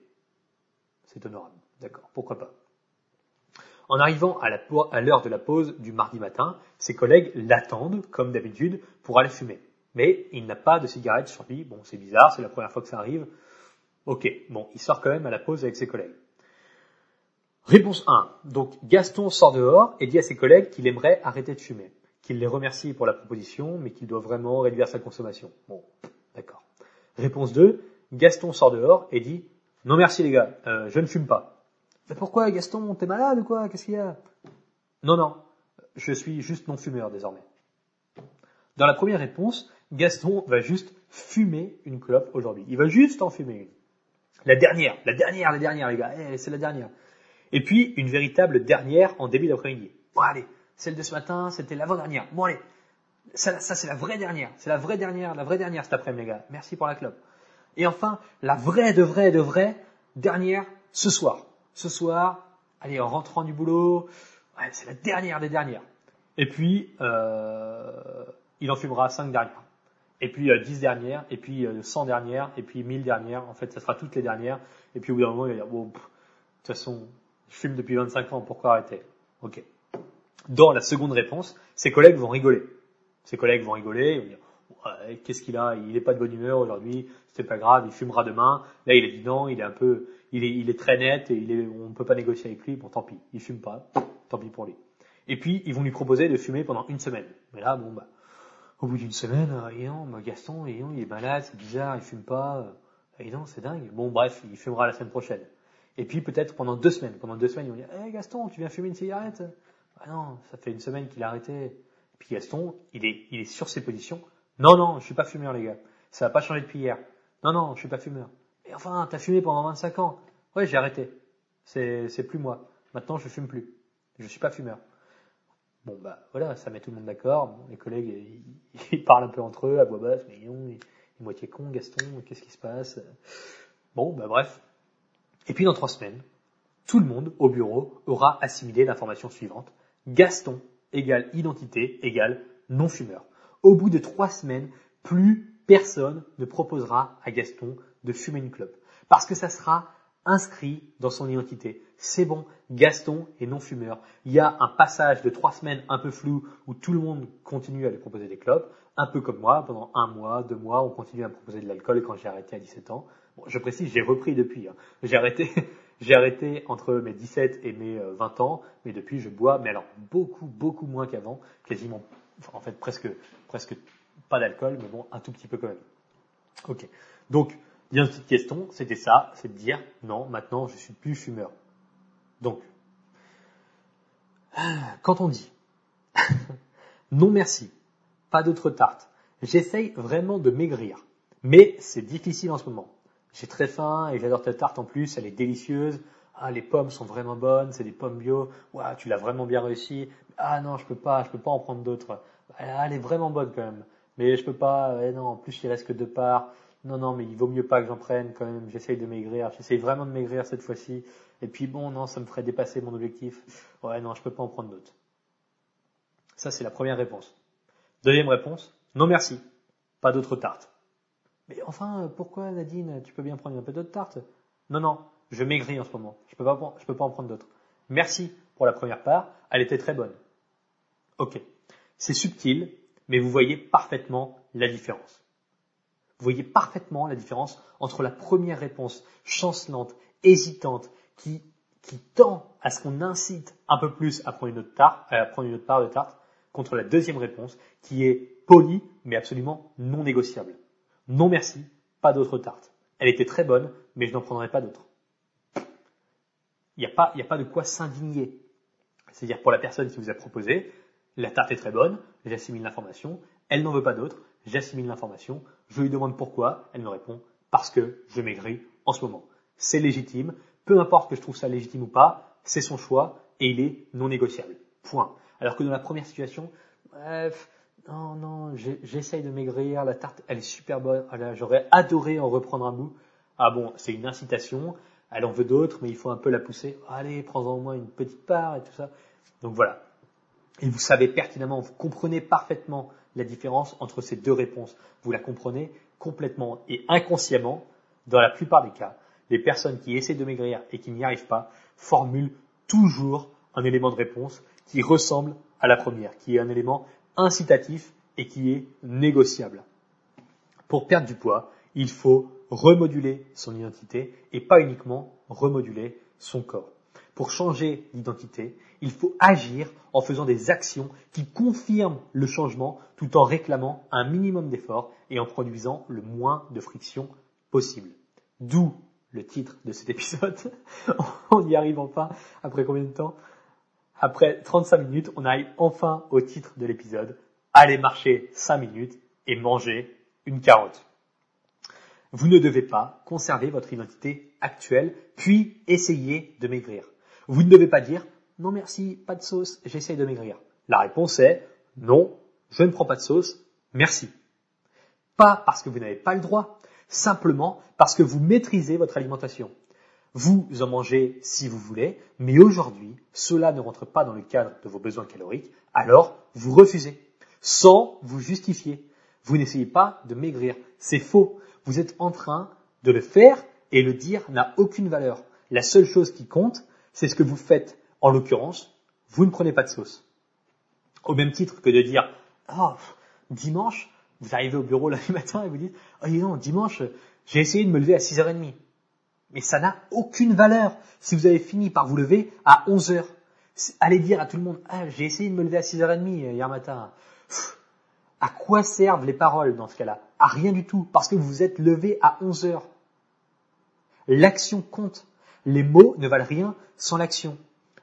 C'est honorable, d'accord, pourquoi pas? En arrivant à l'heure de la pause du mardi matin, ses collègues l'attendent, comme d'habitude, pour aller fumer. Mais il n'a pas de cigarette sur lui. Bon, c'est bizarre, c'est la première fois que ça arrive. Ok, bon, il sort quand même à la pause avec ses collègues. Réponse 1. Donc Gaston sort dehors et dit à ses collègues qu'il aimerait arrêter de fumer, qu'il les remercie pour la proposition, mais qu'il doit vraiment réduire sa consommation. Bon, d'accord. Réponse 2. Gaston sort dehors et dit Non merci les gars, euh, je ne fume pas. Mais pourquoi, Gaston T'es malade ou quoi? Qu'est-ce qu'il y a? Non, non, je suis juste non-fumeur désormais. Dans la première réponse, Gaston va juste fumer une clope aujourd'hui. Il va juste en fumer une. La dernière, la dernière, la dernière, les gars. Eh, c'est la dernière. Et puis, une véritable dernière en début d'après-midi. Bon, allez, celle de ce matin, c'était l'avant-dernière. Bon, allez, ça, ça c'est la vraie dernière. C'est la vraie dernière, la vraie dernière cet après-midi, les gars. Merci pour la clope. Et enfin, la vraie, de vraie, de vraie dernière ce soir. Ce soir, allez, en rentrant du boulot, c'est la dernière des dernières. Et puis, euh, il en fumera 5 dernières. Et puis euh, 10 dernières, et puis euh, 100 dernières, et puis 1000 dernières. En fait, ça sera toutes les dernières. Et puis au bout d'un moment, il va dire, bon, de toute façon, je fume depuis 25 ans, pourquoi arrêter? Ok. Dans la seconde réponse, ses collègues vont rigoler. Ses collègues vont rigoler, ils vont dire, qu'est-ce qu'il a? Il n'est pas de bonne humeur aujourd'hui, c'est pas grave, il fumera demain. Là, il est dit non, il est un peu, il est, il est très net et il est, on ne peut pas négocier avec lui. Bon, tant pis, il fume pas, tant pis pour lui. Et puis, ils vont lui proposer de fumer pendant une semaine. Mais là, bon, bah, au bout d'une semaine, euh, et non, bah, Gaston, et non, il est malade, c'est bizarre, il fume pas. Et non, c'est dingue. Bon, bref, il fumera la semaine prochaine. Et puis, peut-être pendant deux semaines. Pendant deux semaines, ils vont dire, hé Gaston, tu viens fumer une cigarette? Ah non, ça fait une semaine qu'il a arrêté. Et puis Gaston, il est, il est sur ses positions. Non, non, je suis pas fumeur, les gars. Ça n'a pas changé depuis hier. Non, non, je suis pas fumeur. Mais enfin, t'as fumé pendant 25 ans. Ouais, j'ai arrêté. C'est, plus moi. Maintenant, je fume plus. Je suis pas fumeur. Bon, bah, voilà, ça met tout le monde d'accord. Les collègues, ils, ils, parlent un peu entre eux, à voix basse, mais non, il est moitié con, Gaston, qu'est-ce qui se passe? Bon, bah, bref. Et puis, dans trois semaines, tout le monde, au bureau, aura assimilé l'information suivante. Gaston égale identité égale non-fumeur. Au bout de trois semaines, plus personne ne proposera à Gaston de fumer une clope. Parce que ça sera inscrit dans son identité. C'est bon, Gaston est non-fumeur. Il y a un passage de trois semaines un peu flou où tout le monde continue à lui proposer des clopes, un peu comme moi, pendant un mois, deux mois, on continue à me proposer de l'alcool quand j'ai arrêté à 17 ans. Bon, je précise, j'ai repris depuis. Hein. J'ai arrêté, j'ai arrêté entre mes 17 et mes 20 ans, mais depuis je bois, mais alors beaucoup, beaucoup moins qu'avant, quasiment, en fait presque, presque pas d'alcool, mais bon, un tout petit peu quand même. Ok. Donc, une petite question, c'était ça, c'est de dire, non, maintenant je suis plus fumeur. Donc, quand on dit, non merci, pas d'autres tartes, j'essaye vraiment de maigrir, mais c'est difficile en ce moment. J'ai très faim et j'adore ta tarte en plus, elle est délicieuse. Ah, les pommes sont vraiment bonnes, c'est des pommes bio. Ouah, tu l'as vraiment bien réussi. Ah non, je peux pas, je peux pas en prendre d'autres. Ah, elle est vraiment bonne quand même. Mais je peux pas, eh non, en plus il reste que deux parts. Non, non, mais il vaut mieux pas que j'en prenne quand même. J'essaye de maigrir. J'essaye vraiment de maigrir cette fois-ci. Et puis bon, non, ça me ferait dépasser mon objectif. Ouais, non, je peux pas en prendre d'autres. Ça, c'est la première réponse. Deuxième réponse, non merci. Pas d'autres tartes. Mais enfin, pourquoi Nadine, tu peux bien prendre un peu d'autres tartes? Non, non, je maigris en ce moment. Je peux pas, je peux pas en prendre d'autres. Merci pour la première part. Elle était très bonne. Ok. C'est subtil, mais vous voyez parfaitement la différence. Vous voyez parfaitement la différence entre la première réponse chancelante, hésitante, qui, tend à ce qu'on incite un peu plus à prendre une autre tarte, à prendre une autre part de tarte, contre la deuxième réponse, qui est polie, mais absolument non négociable. Non merci, pas d'autre tarte. Elle était très bonne, mais je n'en prendrai pas d'autres. Il n'y a pas, a pas de quoi s'indigner. C'est-à-dire pour la personne qui vous a proposé, la tarte est très bonne, j'assimile l'information, elle n'en veut pas d'autre, j'assimile l'information, je lui demande pourquoi, elle me répond parce que je maigris en ce moment. C'est légitime, peu importe que je trouve ça légitime ou pas, c'est son choix et il est non négociable. Point. Alors que dans la première situation, bref, non, non, j'essaye de maigrir, la tarte, elle est super bonne, j'aurais adoré en reprendre un bout. Ah bon, c'est une incitation, elle en veut d'autres, mais il faut un peu la pousser. Allez, prends-en au moins une petite part et tout ça. Donc voilà. Et vous savez pertinemment, vous comprenez parfaitement la différence entre ces deux réponses. Vous la comprenez complètement et inconsciemment, dans la plupart des cas, les personnes qui essaient de maigrir et qui n'y arrivent pas formulent toujours un élément de réponse qui ressemble à la première, qui est un élément incitatif et qui est négociable. Pour perdre du poids, il faut remoduler son identité et pas uniquement remoduler son corps. Pour changer d'identité, il faut agir en faisant des actions qui confirment le changement tout en réclamant un minimum d'effort et en produisant le moins de friction possible. D'où le titre de cet épisode. on y arrive enfin après combien de temps? Après 35 minutes, on arrive enfin au titre de l'épisode. Allez marcher 5 minutes et manger une carotte. Vous ne devez pas conserver votre identité actuelle, puis essayer de maigrir. Vous ne devez pas dire non merci, pas de sauce, j'essaye de maigrir. La réponse est non, je ne prends pas de sauce, merci. Pas parce que vous n'avez pas le droit, simplement parce que vous maîtrisez votre alimentation. Vous en mangez si vous voulez, mais aujourd'hui, cela ne rentre pas dans le cadre de vos besoins caloriques, alors vous refusez, sans vous justifier. Vous n'essayez pas de maigrir, c'est faux. Vous êtes en train de le faire et le dire n'a aucune valeur. La seule chose qui compte, c'est ce que vous faites. En l'occurrence, vous ne prenez pas de sauce. Au même titre que de dire, oh, dimanche, vous arrivez au bureau lundi matin et vous dites, oh non, dimanche, j'ai essayé de me lever à 6h30. Mais ça n'a aucune valeur. Si vous avez fini par vous lever à 11 heures, allez dire à tout le monde, ah, j'ai essayé de me lever à 6h30 hier matin. à quoi servent les paroles dans ce cas-là? À rien du tout, parce que vous vous êtes levé à 11 heures. L'action compte. Les mots ne valent rien sans l'action.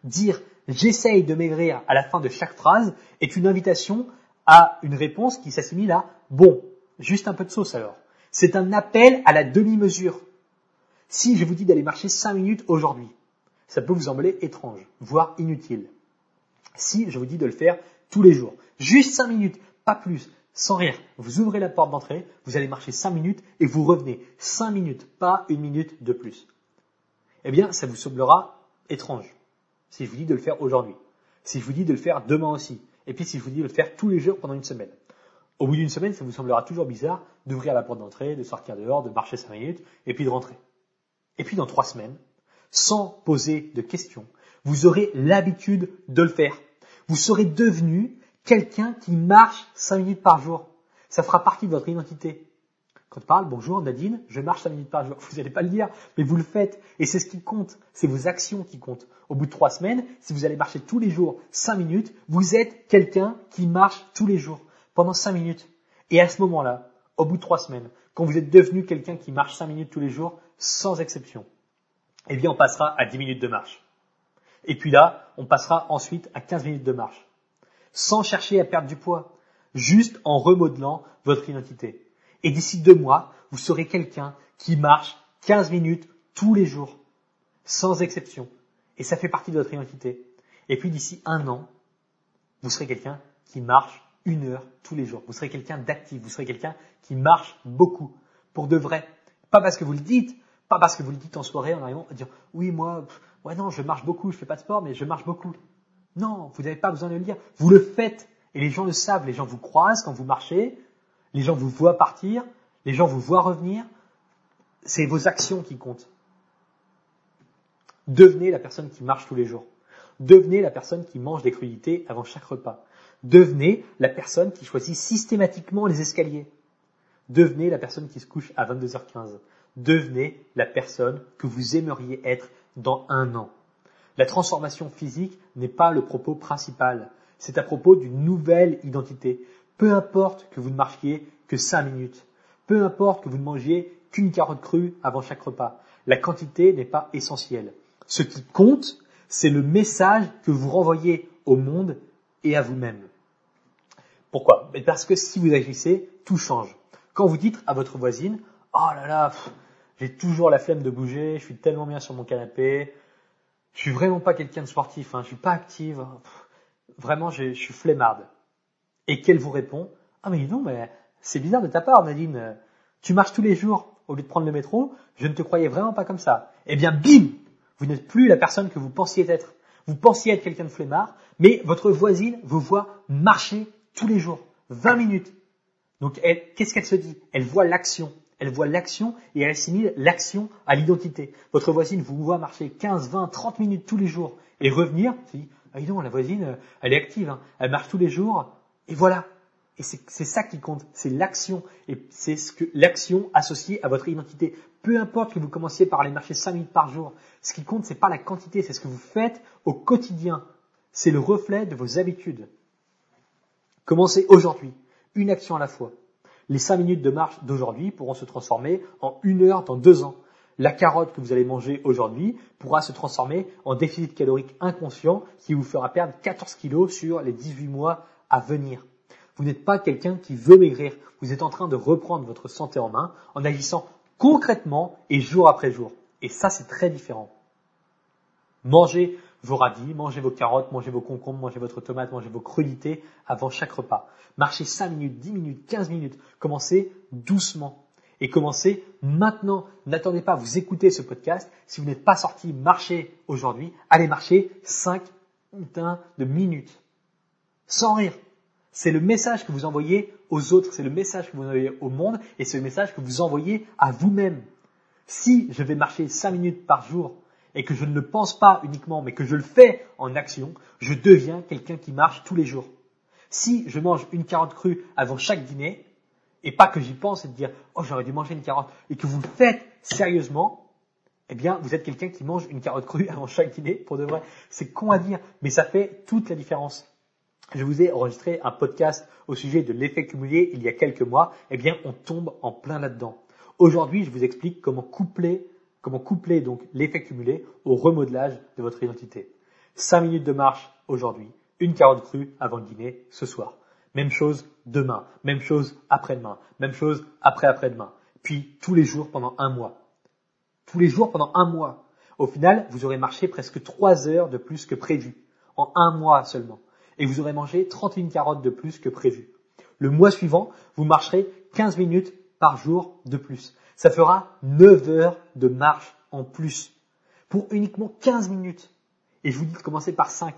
Dire j'essaye de maigrir à la fin de chaque phrase est une invitation à une réponse qui s'assimile à bon, juste un peu de sauce alors. C'est un appel à la demi-mesure. Si je vous dis d'aller marcher 5 minutes aujourd'hui, ça peut vous sembler étrange, voire inutile. Si je vous dis de le faire tous les jours, juste 5 minutes, pas plus, sans rire, vous ouvrez la porte d'entrée, vous allez marcher 5 minutes et vous revenez 5 minutes, pas une minute de plus. Eh bien, ça vous semblera étrange si je vous dis de le faire aujourd'hui, si je vous dis de le faire demain aussi, et puis si je vous dis de le faire tous les jours pendant une semaine. Au bout d'une semaine, ça vous semblera toujours bizarre d'ouvrir la porte d'entrée, de sortir dehors, de marcher 5 minutes, et puis de rentrer. Et puis dans trois semaines, sans poser de questions, vous aurez l'habitude de le faire. Vous serez devenu quelqu'un qui marche cinq minutes par jour. Ça fera partie de votre identité. Quand on parle, bonjour Nadine, je marche cinq minutes par jour. Vous n'allez pas le dire, mais vous le faites. Et c'est ce qui compte. C'est vos actions qui comptent. Au bout de trois semaines, si vous allez marcher tous les jours cinq minutes, vous êtes quelqu'un qui marche tous les jours pendant cinq minutes. Et à ce moment-là, au bout de trois semaines, quand vous êtes devenu quelqu'un qui marche cinq minutes tous les jours, sans exception, eh bien on passera à 10 minutes de marche. Et puis là, on passera ensuite à 15 minutes de marche. Sans chercher à perdre du poids, juste en remodelant votre identité. Et d'ici deux mois, vous serez quelqu'un qui marche 15 minutes tous les jours, sans exception. Et ça fait partie de votre identité. Et puis d'ici un an, vous serez quelqu'un qui marche une heure tous les jours. Vous serez quelqu'un d'actif, vous serez quelqu'un qui marche beaucoup, pour de vrai. Pas parce que vous le dites, pas parce que vous le dites en soirée en arrivant à dire oui moi, ouais non, je marche beaucoup, je fais pas de sport, mais je marche beaucoup. Non, vous n'avez pas besoin de le dire. Vous le faites et les gens le savent. Les gens vous croisent quand vous marchez, les gens vous voient partir, les gens vous voient revenir. C'est vos actions qui comptent. Devenez la personne qui marche tous les jours. Devenez la personne qui mange des crudités avant chaque repas. Devenez la personne qui choisit systématiquement les escaliers. Devenez la personne qui se couche à 22h15 devenez la personne que vous aimeriez être dans un an. La transformation physique n'est pas le propos principal, c'est à propos d'une nouvelle identité. Peu importe que vous ne marchiez que cinq minutes, peu importe que vous ne mangiez qu'une carotte crue avant chaque repas, la quantité n'est pas essentielle. Ce qui compte, c'est le message que vous renvoyez au monde et à vous-même. Pourquoi? Parce que si vous agissez, tout change. Quand vous dites à votre voisine, oh là là, j'ai toujours la flemme de bouger, je suis tellement bien sur mon canapé, je suis vraiment pas quelqu'un de sportif, hein, je suis pas active, vraiment je, suis flemmarde. Et qu'elle vous répond, ah mais non, mais c'est bizarre de ta part Nadine, tu marches tous les jours au lieu de prendre le métro, je ne te croyais vraiment pas comme ça. Eh bien bim, vous n'êtes plus la personne que vous pensiez être. Vous pensiez être quelqu'un de flemmard, mais votre voisine vous voit marcher tous les jours, 20 minutes. Donc qu'est-ce qu'elle se dit? Elle voit l'action. Elle voit l'action et elle assimile l'action à l'identité. Votre voisine vous voit marcher 15, 20, 30 minutes tous les jours et revenir, dit, ah non, la voisine, elle est active, hein. elle marche tous les jours, et voilà. Et c'est ça qui compte, c'est l'action, et c'est ce que l'action associée à votre identité. Peu importe que vous commenciez par aller marcher 5 minutes par jour, ce qui compte, c'est pas la quantité, c'est ce que vous faites au quotidien. C'est le reflet de vos habitudes. Commencez aujourd'hui, une action à la fois les 5 minutes de marche d'aujourd'hui pourront se transformer en une heure dans deux ans. La carotte que vous allez manger aujourd'hui pourra se transformer en déficit calorique inconscient qui vous fera perdre 14 kilos sur les 18 mois à venir. Vous n'êtes pas quelqu'un qui veut maigrir. Vous êtes en train de reprendre votre santé en main en agissant concrètement et jour après jour. Et ça, c'est très différent. Manger vos radis, mangez vos carottes, mangez vos concombres, mangez votre tomate, mangez vos crudités avant chaque repas. Marchez 5 minutes, 10 minutes, 15 minutes. Commencez doucement. Et commencez maintenant. N'attendez pas, vous écoutez ce podcast. Si vous n'êtes pas sorti marcher aujourd'hui, allez marcher 5 de minutes. Sans rire. C'est le message que vous envoyez aux autres, c'est le message que vous envoyez au monde et c'est le message que vous envoyez à vous-même. Si je vais marcher 5 minutes par jour et que je ne le pense pas uniquement, mais que je le fais en action, je deviens quelqu'un qui marche tous les jours. Si je mange une carotte crue avant chaque dîner, et pas que j'y pense et de dire, oh, j'aurais dû manger une carotte, et que vous le faites sérieusement, eh bien, vous êtes quelqu'un qui mange une carotte crue avant chaque dîner, pour de vrai. C'est con à dire, mais ça fait toute la différence. Je vous ai enregistré un podcast au sujet de l'effet cumulé il y a quelques mois. Eh bien, on tombe en plein là-dedans. Aujourd'hui, je vous explique comment coupler, comment coupler donc l'effet cumulé au remodelage de votre identité. 5 minutes de marche aujourd'hui, une carotte crue avant le dîner ce soir. Même chose demain, même chose après-demain, même chose après-après-demain. Puis tous les jours pendant un mois. Tous les jours pendant un mois. Au final, vous aurez marché presque 3 heures de plus que prévu. En un mois seulement. Et vous aurez mangé 31 carottes de plus que prévu. Le mois suivant, vous marcherez 15 minutes par jour de plus. Ça fera 9 heures de marche en plus. Pour uniquement 15 minutes. Et je vous dis de commencer par 5.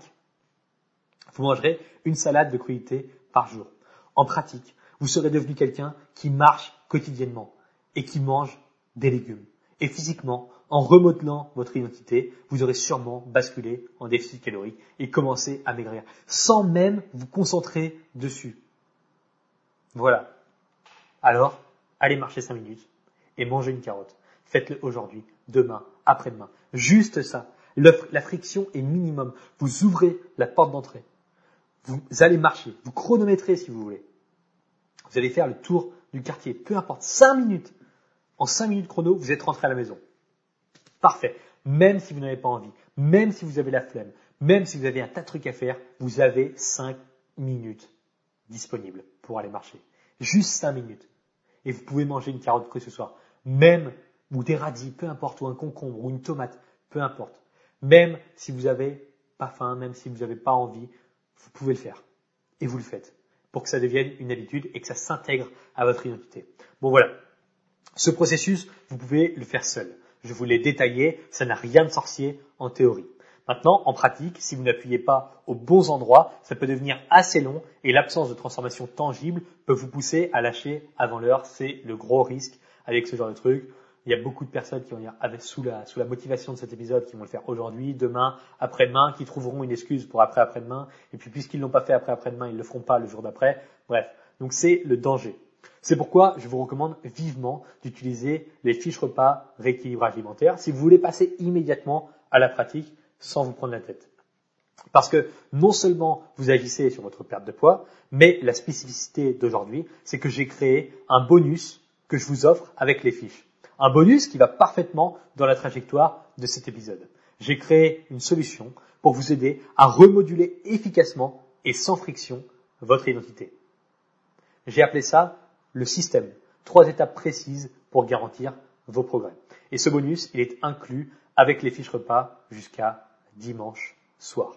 Vous mangerez une salade de crudités par jour. En pratique, vous serez devenu quelqu'un qui marche quotidiennement et qui mange des légumes. Et physiquement, en remodelant votre identité, vous aurez sûrement basculé en déficit calorique et commencé à maigrir, sans même vous concentrer dessus. Voilà. Alors, allez marcher 5 minutes et mangez une carotte. Faites-le aujourd'hui, demain, après-demain. Juste ça. La friction est minimum. Vous ouvrez la porte d'entrée. Vous allez marcher. Vous chronométrez si vous voulez. Vous allez faire le tour du quartier. Peu importe. 5 minutes. En 5 minutes chrono, vous êtes rentré à la maison. Parfait. Même si vous n'avez pas envie, même si vous avez la flemme, même si vous avez un tas de trucs à faire, vous avez 5 minutes disponibles pour aller marcher. Juste 5 minutes. Et vous pouvez manger une carotte crue ce soir. Même, ou des radis, peu importe, ou un concombre, ou une tomate, peu importe. Même si vous n'avez pas faim, même si vous n'avez pas envie, vous pouvez le faire. Et vous le faites. Pour que ça devienne une habitude et que ça s'intègre à votre identité. Bon voilà. Ce processus, vous pouvez le faire seul. Je vous l'ai détaillé, ça n'a rien de sorcier en théorie. Maintenant, en pratique, si vous n'appuyez pas aux bons endroits, ça peut devenir assez long et l'absence de transformation tangible peut vous pousser à lâcher avant l'heure. C'est le gros risque avec ce genre de truc. Il y a beaucoup de personnes qui vont dire avec, sous, la, sous la motivation de cet épisode qui vont le faire aujourd'hui, demain, après-demain, qui trouveront une excuse pour après-après-demain. Et puis puisqu'ils l'ont pas fait après-après-demain, ils le feront pas le jour d'après. Bref, donc c'est le danger. C'est pourquoi je vous recommande vivement d'utiliser les fiches repas rééquilibrage alimentaire si vous voulez passer immédiatement à la pratique sans vous prendre la tête. Parce que non seulement vous agissez sur votre perte de poids, mais la spécificité d'aujourd'hui, c'est que j'ai créé un bonus que je vous offre avec les fiches. Un bonus qui va parfaitement dans la trajectoire de cet épisode. J'ai créé une solution pour vous aider à remoduler efficacement et sans friction votre identité. J'ai appelé ça le système. Trois étapes précises pour garantir vos progrès. Et ce bonus, il est inclus avec les fiches repas jusqu'à dimanche soir.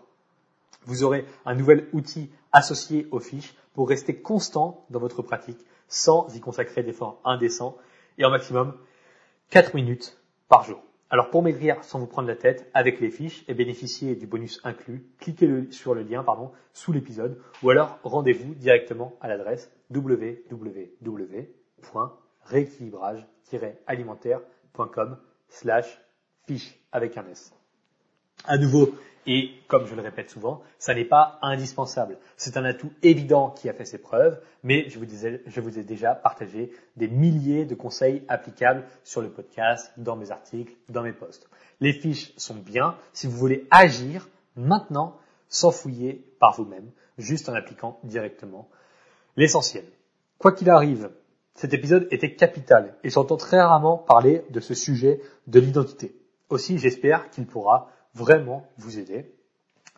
Vous aurez un nouvel outil associé aux fiches pour rester constant dans votre pratique sans y consacrer d'efforts indécents et en maximum 4 minutes par jour. Alors pour maigrir sans vous prendre la tête avec les fiches et bénéficier du bonus inclus, cliquez sur le lien pardon, sous l'épisode ou alors rendez-vous directement à l'adresse www.rééquilibrage-alimentaire.com slash fiche avec un S. À nouveau, et comme je le répète souvent, ça n'est pas indispensable. C'est un atout évident qui a fait ses preuves, mais je vous, ai, déjà partagé des milliers de conseils applicables sur le podcast, dans mes articles, dans mes posts. Les fiches sont bien si vous voulez agir maintenant sans fouiller par vous-même, juste en appliquant directement. L'essentiel. Quoi qu'il arrive, cet épisode était capital et j'entends très rarement parler de ce sujet de l'identité. Aussi, j'espère qu'il pourra vraiment vous aider.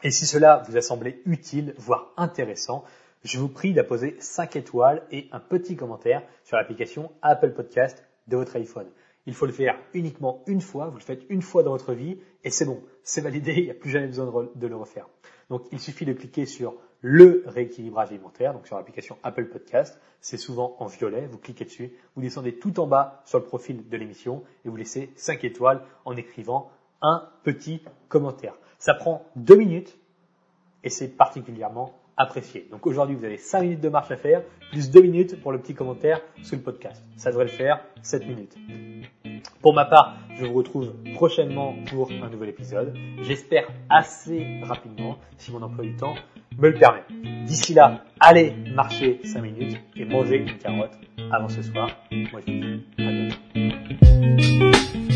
Et si cela vous a semblé utile, voire intéressant, je vous prie d'apposer 5 étoiles et un petit commentaire sur l'application Apple Podcast de votre iPhone. Il faut le faire uniquement une fois, vous le faites une fois dans votre vie et c'est bon, c'est validé, il n'y a plus jamais besoin de le refaire. Donc il suffit de cliquer sur le rééquilibrage alimentaire, donc sur l'application Apple Podcast, c'est souvent en violet, vous cliquez dessus, vous descendez tout en bas sur le profil de l'émission et vous laissez 5 étoiles en écrivant un petit commentaire. Ça prend deux minutes et c'est particulièrement apprécié. Donc aujourd'hui, vous avez 5 minutes de marche à faire, plus 2 minutes pour le petit commentaire sous le podcast. Ça devrait le faire, 7 minutes. Pour ma part, je vous retrouve prochainement pour un nouvel épisode. J'espère assez rapidement, si mon emploi du temps me le permet. D'ici là, allez marcher 5 minutes et manger une carotte avant ce soir. Moi, je vous dis à bientôt.